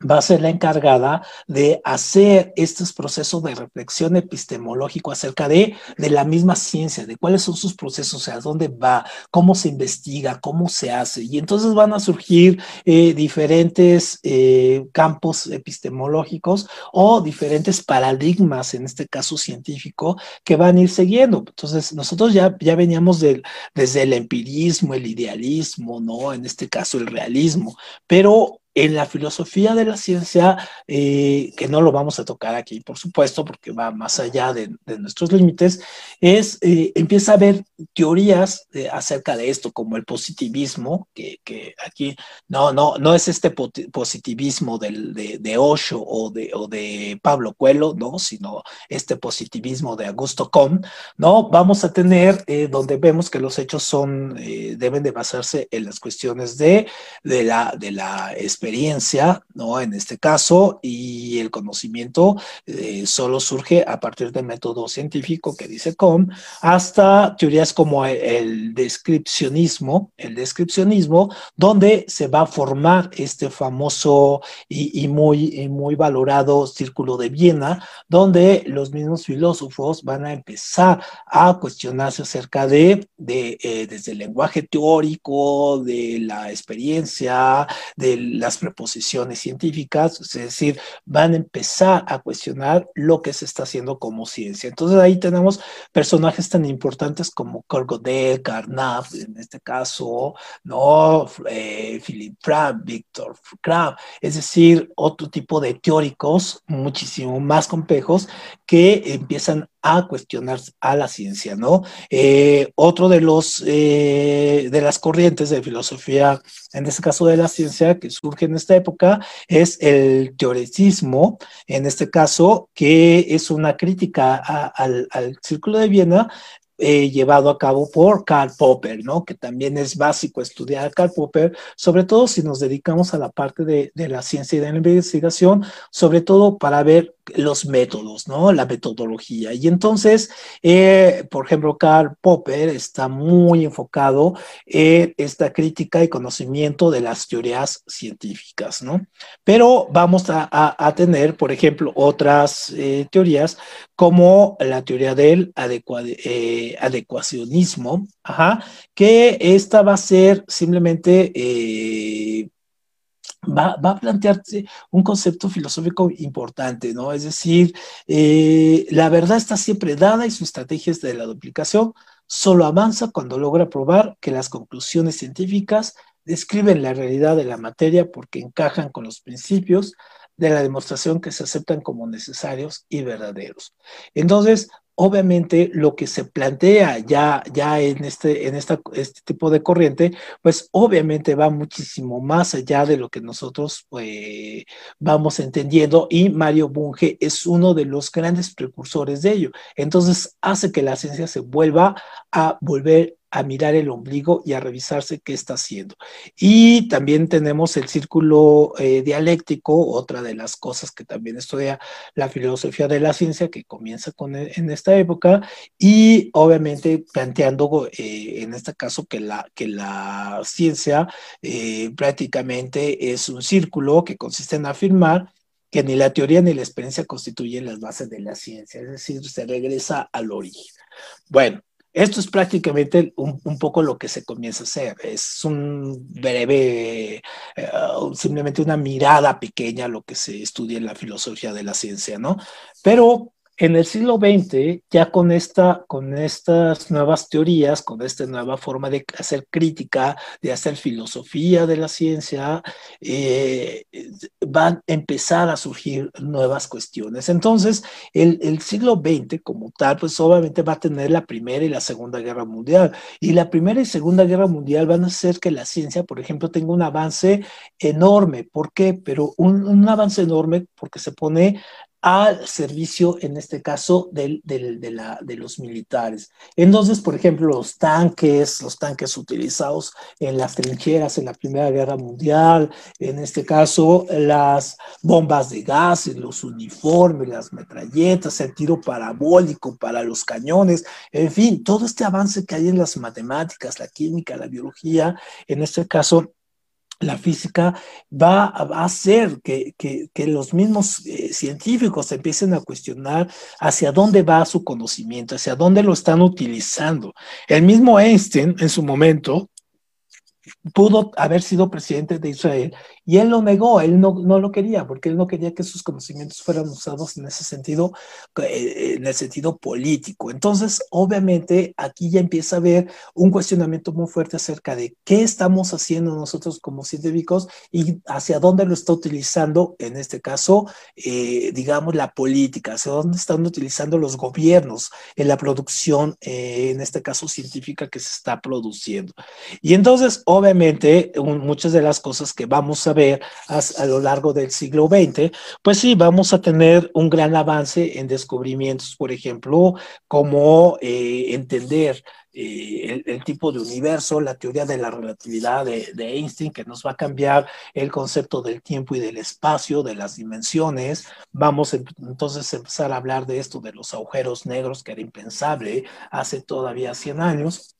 va a ser la encargada de hacer estos procesos de reflexión epistemológico acerca de, de la misma ciencia, de cuáles son sus procesos, o sea, dónde va, cómo se investiga, cómo se hace. Y entonces van a surgir eh, diferentes eh, campos epistemológicos o diferentes paradigmas, en este caso científico, que van a ir siguiendo. Entonces, nosotros ya, ya veníamos de, desde el empirismo, el idealismo, ¿no? En este caso, el realismo, pero en la filosofía de la ciencia, eh, que no lo vamos a tocar aquí, por supuesto, porque va más allá de, nuestros límites, es, eh, empieza a haber teorías eh, acerca de esto, como el positivismo, que, que, aquí no, no, no es este positivismo del, de, de, Osho o de, o de Pablo Coelho, ¿no? sino este positivismo de Augusto Comte, ¿no? Vamos a tener donde vemos que los hechos son, deben de basarse en las cuestiones de, de la, de la experiencia, ¿no? En este caso, y el conocimiento eh, solo surge a partir del método científico que dice Com, hasta teorías como el, descripcionismo, el descripcionismo, donde se va a formar este famoso y, muy, muy valorado círculo de Viena, donde los mismos filósofos van a empezar a cuestionarse acerca de, de eh, desde el lenguaje teórico, de la experiencia, de la las preposiciones científicas, es decir, van a empezar a cuestionar lo que se está haciendo como ciencia. Entonces ahí tenemos personajes tan importantes como Carl Godet, Carnap, en este caso, ¿no? Eh, Philip Frank, Victor Crab, es decir, otro tipo de teóricos muchísimo más complejos que empiezan a cuestionar a la ciencia, ¿no? Eh, otro de los eh, de las corrientes de filosofía, en este caso de la ciencia, que surge en esta época, es el teoretismo, en este caso, que es una crítica al, al Círculo de Viena, eh, llevado a cabo por Karl Popper, ¿no? Que también es básico estudiar a Karl Popper, sobre todo si nos dedicamos a la parte de, de la ciencia y de la investigación, sobre todo para ver los métodos, ¿no? La metodología. Y entonces, eh, por ejemplo, Karl Popper está muy enfocado en esta crítica y conocimiento de las teorías científicas, ¿no? Pero vamos a, tener, por ejemplo, otras eh, teorías como la teoría del eh, adecuacionismo, ajá, que esta va a ser simplemente va, a plantearse un concepto filosófico importante, ¿no? Es decir, eh, la verdad está siempre dada y su estrategia es de la duplicación solo avanza cuando logra probar que las conclusiones científicas describen la realidad de la materia porque encajan con los principios de la demostración que se aceptan como necesarios y verdaderos. Entonces, obviamente lo que se plantea ya, ya en, este, en esta, este tipo de corriente, pues obviamente va muchísimo más allá de lo que nosotros pues, vamos entendiendo y Mario Bunge es uno de los grandes precursores de ello. Entonces hace que la ciencia se vuelva a volver a mirar el ombligo y a revisarse qué está haciendo. Y también tenemos el círculo eh, dialéctico, otra de las cosas que también estudia la filosofía de la ciencia, que comienza con, e, en esta época, y obviamente planteando eh, en este caso que la, que la ciencia eh, prácticamente es un círculo que consiste en afirmar que ni la teoría ni la experiencia constituyen las bases de la ciencia, es decir, se regresa al origen. Bueno, esto es prácticamente un, poco lo que se comienza a hacer. Es un breve, eh, simplemente una mirada pequeña a lo que se estudia en la filosofía de la ciencia, ¿no? Pero en el siglo XX, ya con, esta, con estas nuevas teorías, con esta nueva forma de hacer crítica, de hacer filosofía de la ciencia, eh, van a empezar a surgir nuevas cuestiones. Entonces, el, siglo XX como tal, pues obviamente va a tener la Primera y la Segunda Guerra Mundial. Y la Primera y Segunda Guerra Mundial van a hacer que la ciencia, por ejemplo, tenga un avance enorme. ¿Por qué? Pero un avance enorme porque se pone al servicio, en este caso, de, de, los militares. Entonces, por ejemplo, los tanques, los tanques utilizados en las trincheras en la Primera Guerra Mundial, en este caso, las bombas de gas, los uniformes, las metralletas, el tiro parabólico para los cañones, en fin, todo este avance que hay en las matemáticas, la química, la biología, en este caso, la física va a hacer que, que, los mismos eh, científicos empiecen a cuestionar hacia dónde va su conocimiento, hacia dónde lo están utilizando. El mismo Einstein en su momento pudo haber sido presidente de Israel y él lo negó, él no, no lo quería porque él no quería que sus conocimientos fueran usados en ese sentido, eh, en el sentido político. Entonces, obviamente, aquí ya empieza a haber un cuestionamiento muy fuerte acerca de qué estamos haciendo nosotros como científicos y hacia dónde lo está utilizando, en este caso, eh, digamos, la política, hacia dónde están utilizando los gobiernos en la producción, eh, en este caso científica que se está produciendo. Y entonces, obviamente, muchas de las cosas que vamos a ver a, lo largo del siglo XX, pues sí, vamos a tener un gran avance en descubrimientos, por ejemplo, como eh, entender eh, el, tipo de universo, la teoría de la relatividad de, Einstein, que nos va a cambiar el concepto del tiempo y del espacio, de las dimensiones. Vamos entonces a empezar a hablar de esto, de los agujeros negros, que era impensable hace todavía 100 años.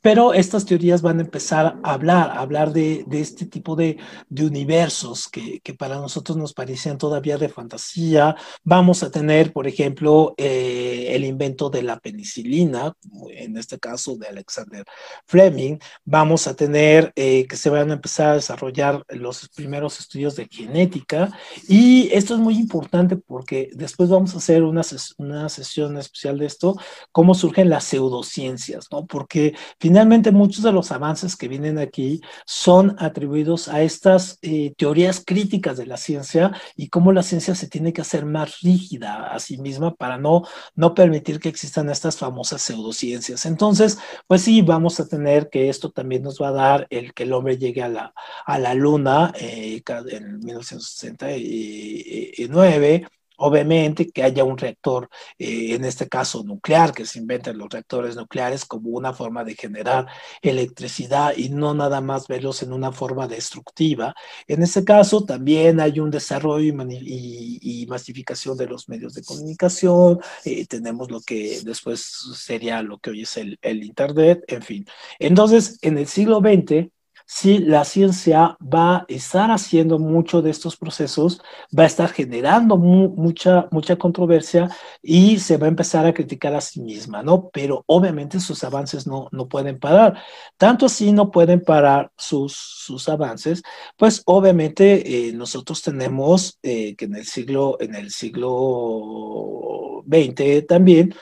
Pero estas teorías van a empezar a hablar, a hablar de, de este tipo de, de universos que, que, para nosotros nos parecían todavía de fantasía. Vamos a tener, por ejemplo, eh, el invento de la penicilina, en este caso de Alexander Fleming. Vamos a tener eh, que se van a empezar a desarrollar los primeros estudios de genética. Y esto es muy importante porque después vamos a hacer una, una sesión especial de esto, cómo surgen las pseudociencias, ¿no? Porque Finalmente, muchos de los avances que vienen aquí son atribuidos a estas eh, teorías críticas de la ciencia y cómo la ciencia se tiene que hacer más rígida a sí misma para no, no permitir que existan estas famosas pseudociencias. Entonces, pues sí, vamos a tener que esto también nos va a dar el que el hombre llegue a la, a la luna eh, en 1969 Obviamente que haya un reactor, eh, en este caso nuclear, que se inventen los reactores nucleares como una forma de generar electricidad y no nada más verlos en una forma destructiva. En este caso también hay un desarrollo y, masificación de los medios de comunicación, eh, tenemos lo que después sería lo que hoy es el, el Internet, en fin. Entonces, en el siglo XX, si la ciencia va a estar haciendo mucho de estos procesos, va a estar generando mucha, mucha controversia y se va a empezar a criticar a sí misma, ¿no? Pero obviamente sus avances no, no pueden parar. Tanto así no pueden parar sus, sus avances, pues obviamente eh, nosotros tenemos eh, que en el siglo, en el siglo XX también,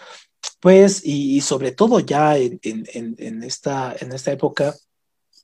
pues, y, sobre todo ya en, en, esta, en esta época,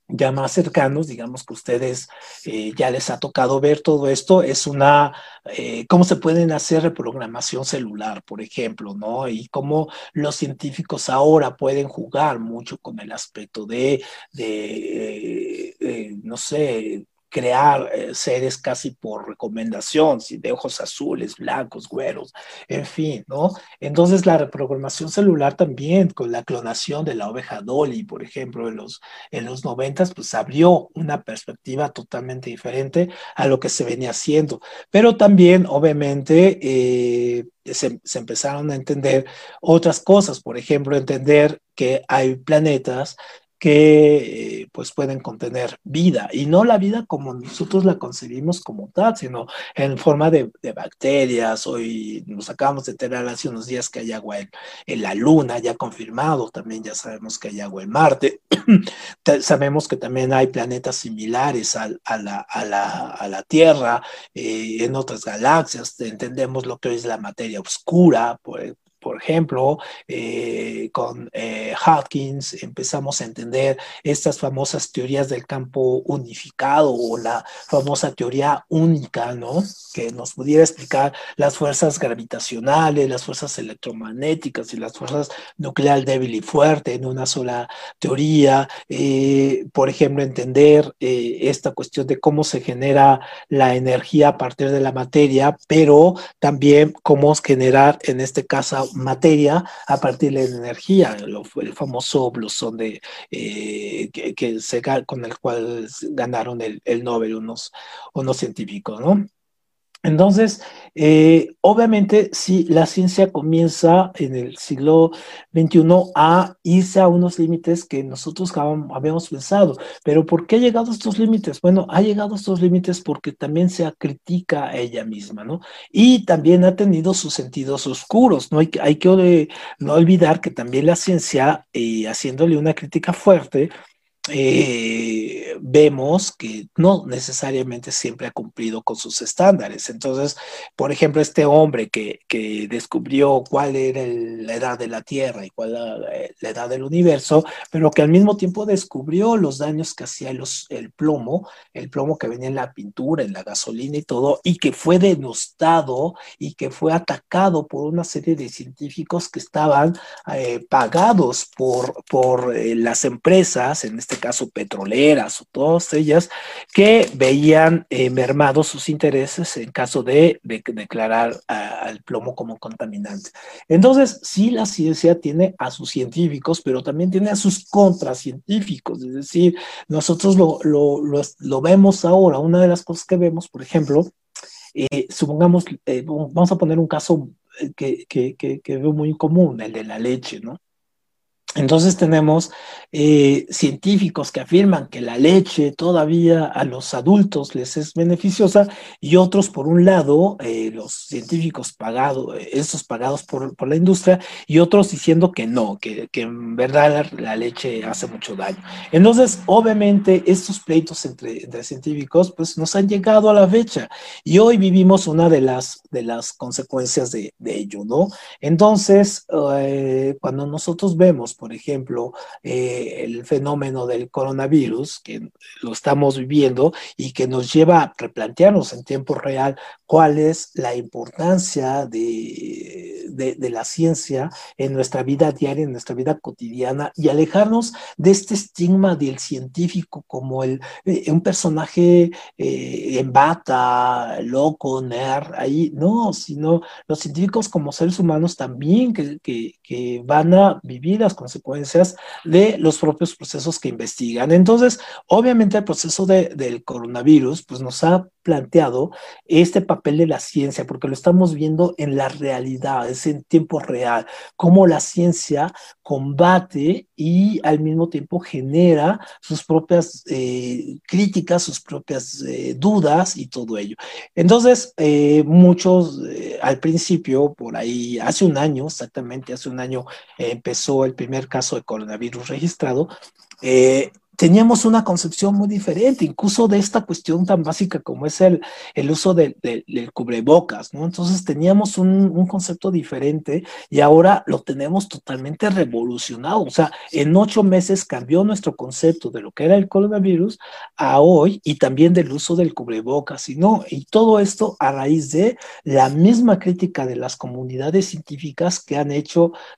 ya más cercanos, digamos que ustedes eh, ya les ha tocado ver todo esto, es una, eh, cómo se pueden hacer reprogramación celular, por ejemplo, ¿no? Y cómo los científicos ahora pueden jugar mucho con el aspecto de, de eh, no sé, crear eh, seres casi por recomendación, de ojos azules, blancos, güeros, en fin, ¿no? Entonces la reprogramación celular también, con la clonación de la oveja Dolly, por ejemplo, en los, en los 90, pues abrió una perspectiva totalmente diferente a lo que se venía haciendo. Pero también, obviamente, eh, se, se, empezaron a entender otras cosas, por ejemplo, entender que hay planetas que pues pueden contener vida y no la vida como nosotros la concebimos como tal, sino en forma de, bacterias. Hoy nos acabamos de enterar hace unos días que hay agua en, en, la Luna, ya confirmado, también ya sabemos que hay agua en Marte, sabemos que también hay planetas similares a, a, la, a, la, a la, Tierra, eh, en otras galaxias, entendemos lo que es la materia oscura, por, por ejemplo, eh, con eh, empezamos a entender estas famosas teorías del campo unificado o la famosa teoría única, ¿no? Que nos pudiera explicar las fuerzas gravitacionales, las fuerzas electromagnéticas y las fuerzas nuclear débil y fuerte en una sola teoría. Eh, por ejemplo, entender esta cuestión de cómo se genera la energía a partir de la materia, pero también cómo generar, en este caso, materia a partir de la energía, el famoso blusón de, eh, que, se, con el cual ganaron el, el Nobel unos, unos científicos, ¿no? Entonces, eh, obviamente, si la ciencia comienza en el siglo XXI a irse a unos límites que nosotros habíamos pensado. Pero ¿por qué ha llegado a estos límites? Bueno, ha llegado a estos límites porque también se critica a ella misma, ¿no? Y también ha tenido sus sentidos oscuros, ¿no? Hay, hay que no olvidar que también la ciencia, eh, haciéndole una crítica fuerte, eh, vemos que no necesariamente siempre ha cumplido con sus estándares. Entonces, por ejemplo, este hombre que, que descubrió cuál era la edad de la Tierra y cuál era la edad del universo, pero que al mismo tiempo descubrió los daños que hacía el plomo, el plomo que venía en la pintura, en la gasolina y todo, y que fue denostado y que fue atacado por una serie de científicos que estaban eh, pagados por, por eh, las empresas, en este este caso petroleras o todas ellas, que veían eh, mermados sus intereses en caso de, declarar al plomo como contaminante. Entonces, sí, la ciencia tiene a sus científicos, pero también tiene a sus contracientíficos, es decir, nosotros lo, vemos ahora, una de las cosas que vemos, por ejemplo, eh, supongamos, eh, vamos a poner un caso que, que, que, veo muy común, el de la leche, ¿no? Entonces tenemos eh, científicos que afirman que la leche todavía a los adultos les es beneficiosa y otros, por un lado, eh, los científicos pagados, estos pagados por, la industria, y otros diciendo que no, que, en verdad la, leche hace mucho daño. Entonces, obviamente, estos pleitos entre, científicos pues nos han llegado a la fecha y hoy vivimos una de las, de las consecuencias de, ello, ¿no? Entonces, eh, cuando nosotros vemos, por ejemplo, eh, el fenómeno del coronavirus, que lo estamos viviendo y que nos lleva a replantearnos en tiempo real cuál es la importancia de, de, la ciencia en nuestra vida diaria, en nuestra vida cotidiana y alejarnos de este estigma del científico como el, eh, un personaje eh, en bata, loco, nerd, ahí, no, sino los científicos como seres humanos también que, que, que van a vivir las consecuencias de los propios procesos que investigan. Entonces, obviamente el proceso de, del coronavirus pues nos ha planteado este papel de la ciencia, porque lo estamos viendo en la realidad, es en tiempo real, cómo la ciencia combate y al mismo tiempo genera sus propias eh, críticas, sus propias eh, dudas y todo ello. Entonces, eh, muchos al principio, por ahí, hace un año, exactamente hace un año, empezó el primer caso de coronavirus registrado teníamos una concepción muy diferente, incluso de esta cuestión tan básica como es el, el uso del cubrebocas, ¿no? Entonces teníamos un, un, concepto diferente y ahora lo tenemos totalmente revolucionado. O sea, en ocho meses cambió nuestro concepto de lo que era el coronavirus a hoy y también del uso del cubrebocas, no, y todo esto a raíz de la misma crítica de las comunidades científicas que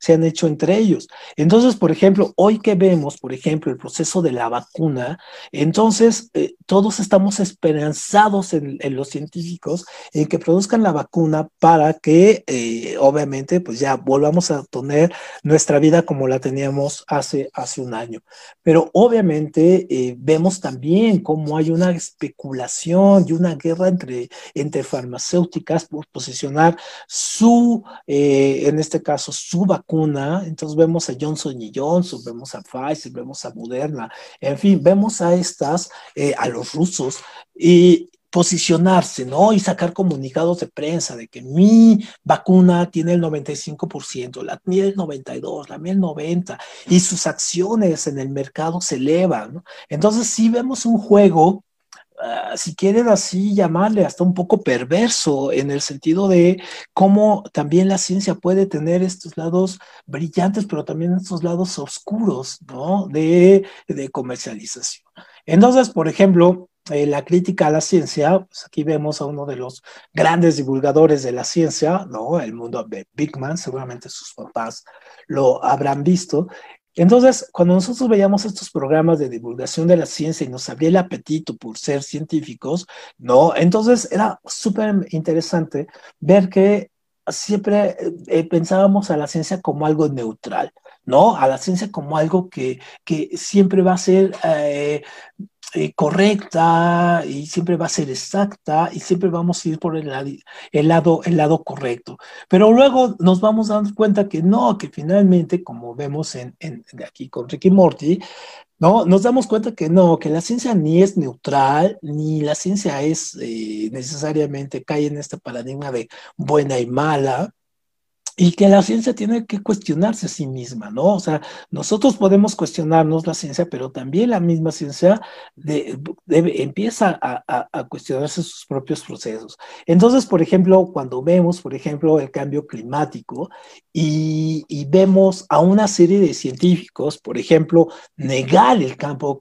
se han hecho entre ellos. Entonces, por ejemplo, hoy que vemos, por ejemplo, el proceso de la vacuna. Entonces, eh, todos estamos esperanzados en, los científicos en que produzcan la vacuna para que, eh, obviamente, pues ya volvamos a tener nuestra vida como la teníamos hace, hace un año. Pero obviamente eh, vemos también cómo hay una especulación y una guerra entre, entre farmacéuticas por posicionar su, en este caso, su vacuna. Entonces vemos a Johnson y Johnson, vemos a Pfizer, vemos a Moderna, en fin, vemos a estas, eh, a los rusos, y posicionarse, ¿no? Y sacar comunicados de prensa de que mi vacuna tiene el 95%, la mía el 92%, la mía el 90%, y sus acciones en el mercado se elevan. Entonces sí vemos un juego ah, si quieren así llamarle, hasta un poco perverso en el sentido de cómo también la ciencia puede tener estos lados brillantes, pero también estos lados oscuros, ¿no? De, de comercialización. Entonces, por ejemplo, eh, la crítica a la ciencia, pues aquí vemos a uno de los grandes divulgadores de la ciencia, ¿no? El mundo de Big Man, seguramente sus papás lo habrán visto. Entonces, cuando nosotros veíamos estos programas de divulgación de la ciencia y nos abría el apetito por ser científicos, ¿no? Entonces era súper interesante ver que siempre eh, pensábamos a la ciencia como algo neutral, ¿no? A la ciencia como algo que, que siempre va a ser eh, eh, correcta y siempre va a ser exacta y siempre vamos a ir por el, el, lado, el lado correcto. Pero luego nos vamos dando cuenta que no, que finalmente, como vemos en, aquí con Ricky Morty, ¿no? Nos damos cuenta que no, que la ciencia ni es neutral, ni la ciencia es eh, necesariamente, cae en este paradigma de buena y mala, y que la ciencia tiene que cuestionarse a sí misma, ¿no? O sea, nosotros podemos cuestionarnos la ciencia, pero también la misma ciencia empieza a, cuestionarse sus propios procesos. Entonces, por ejemplo, cuando vemos, por ejemplo, el cambio climático y, vemos a una serie de científicos, por ejemplo, negar el cambio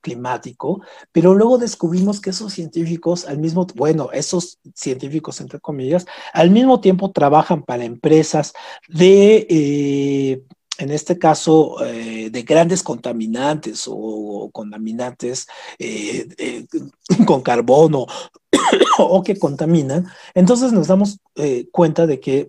climático, pero luego descubrimos que esos científicos, al mismo, bueno, esos científicos, entre comillas, al mismo tiempo trabajan para empresas, de, eh, en este caso, eh, de grandes contaminantes o, contaminantes eh, con carbono o que contaminan, entonces nos damos cuenta de que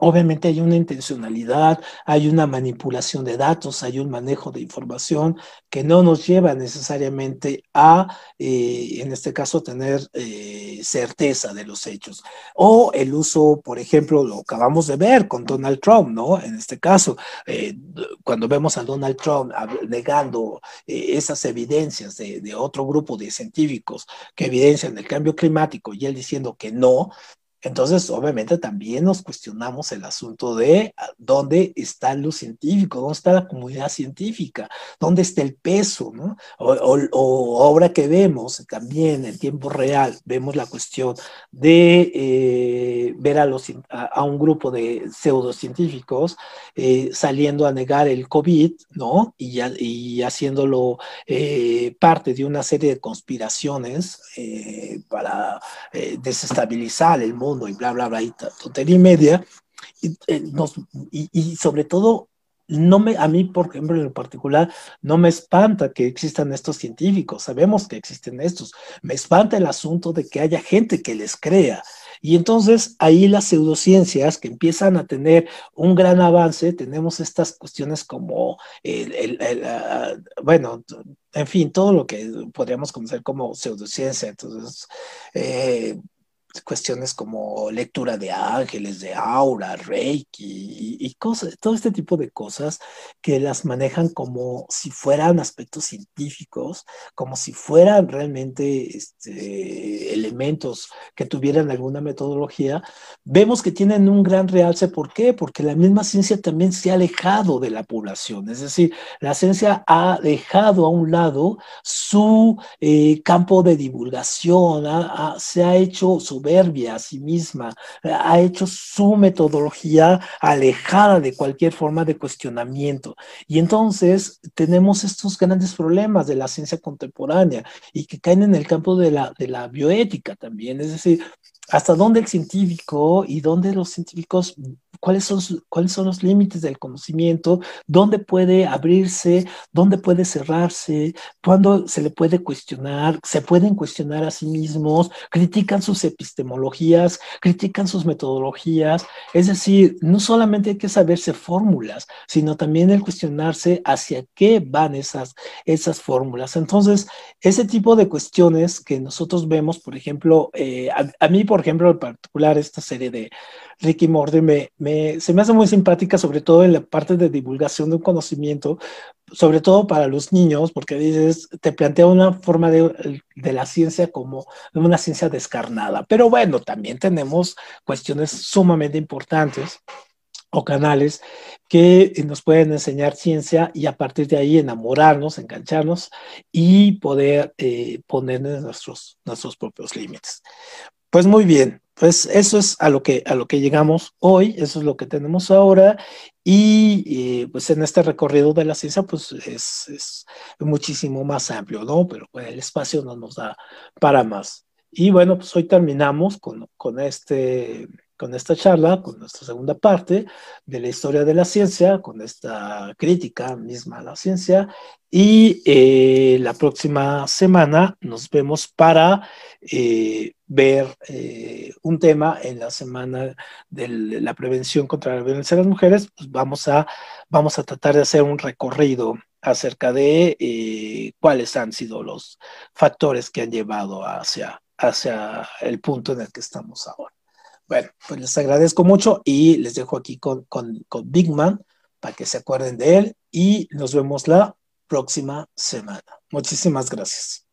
Obviamente hay una intencionalidad, hay una manipulación de datos, hay un manejo de información que no nos lleva necesariamente a, eh, en este caso, tener eh, certeza de los hechos. O el uso, por ejemplo, lo acabamos de ver con Donald Trump, ¿no? En este caso, eh, cuando vemos a Donald Trump negando esas evidencias de, de otro grupo de científicos que evidencian el cambio climático y él diciendo que no, entonces, obviamente, también nos cuestionamos el asunto de ah, dónde están los científicos, dónde está la comunidad científica, dónde está el peso, ¿no? O, ahora que vemos también en tiempo real, vemos la cuestión de eh, ver a, los, a, un grupo de pseudocientíficos eh, saliendo a negar el COVID, ¿no? Y, y haciéndolo eh, parte de una serie de conspiraciones para desestabilizar el mundo y bla, bla, bla, y tontería y media. Eh, y, y, sobre todo, no me, a mí, por ejemplo, en particular, no me espanta que existan estos científicos, sabemos que existen estos, me espanta el asunto de que haya gente que les crea. Y entonces ahí las pseudociencias que empiezan a tener un gran avance, tenemos estas cuestiones como el, ah, bueno, en fin, todo lo que podríamos conocer como pseudociencia. Entonces, eh, cuestiones como lectura de ángeles, de aura, reiki y, cosas, todo este tipo de cosas que las manejan como si fueran aspectos científicos, como si fueran realmente este, elementos que tuvieran alguna metodología, vemos que tienen un gran realce. ¿Por qué? Porque la misma ciencia también se ha alejado de la población, es decir, la ciencia ha dejado a un lado su eh, campo de divulgación, se ha hecho su soberbia a sí misma, ha hecho su metodología alejada de cualquier forma de cuestionamiento. Y entonces tenemos estos grandes problemas de la ciencia contemporánea y que caen en el campo de la, de la bioética también, es decir, hasta dónde el científico y dónde los científicos cuáles son, cuáles son los límites del conocimiento, dónde puede abrirse, dónde puede cerrarse, cuándo se le puede cuestionar, se pueden cuestionar a sí mismos, critican sus epistemologías, critican sus metodologías. Es decir, no solamente hay que saberse fórmulas, sino también el cuestionarse hacia qué van esas, esas fórmulas. Entonces, ese tipo de cuestiones que nosotros vemos, por ejemplo, eh, a mí, por ejemplo, en particular, esta serie de Ricky Morty me, se me hace muy simpática, sobre todo en la parte de divulgación de un conocimiento, sobre todo para los niños, porque dices, te plantea una forma de, de la ciencia como una ciencia descarnada. Pero bueno, también tenemos cuestiones sumamente importantes o canales que nos pueden enseñar ciencia y a partir de ahí enamorarnos, engancharnos y poder eh, poner nuestros, nuestros propios límites. Pues muy bien, pues eso es a lo que, a lo que llegamos hoy, eso es lo que tenemos ahora y pues en este recorrido de la ciencia pues es, muchísimo más amplio, ¿no? Pero el espacio no nos da para más. Y bueno, pues hoy terminamos con, con este con esta charla, con nuestra segunda parte de la historia de la ciencia, con esta crítica misma a la ciencia. Y eh, la próxima semana nos vemos para eh, ver eh, un tema en la semana de la prevención contra la violencia de las mujeres. Pues vamos, a, vamos a tratar de hacer un recorrido acerca de cuáles han sido los factores que han llevado hacia, hacia el punto en el que estamos ahora. Bueno, pues les agradezco mucho y les dejo aquí con, con, con Big Man para que se acuerden de él y nos vemos la próxima semana. Muchísimas gracias.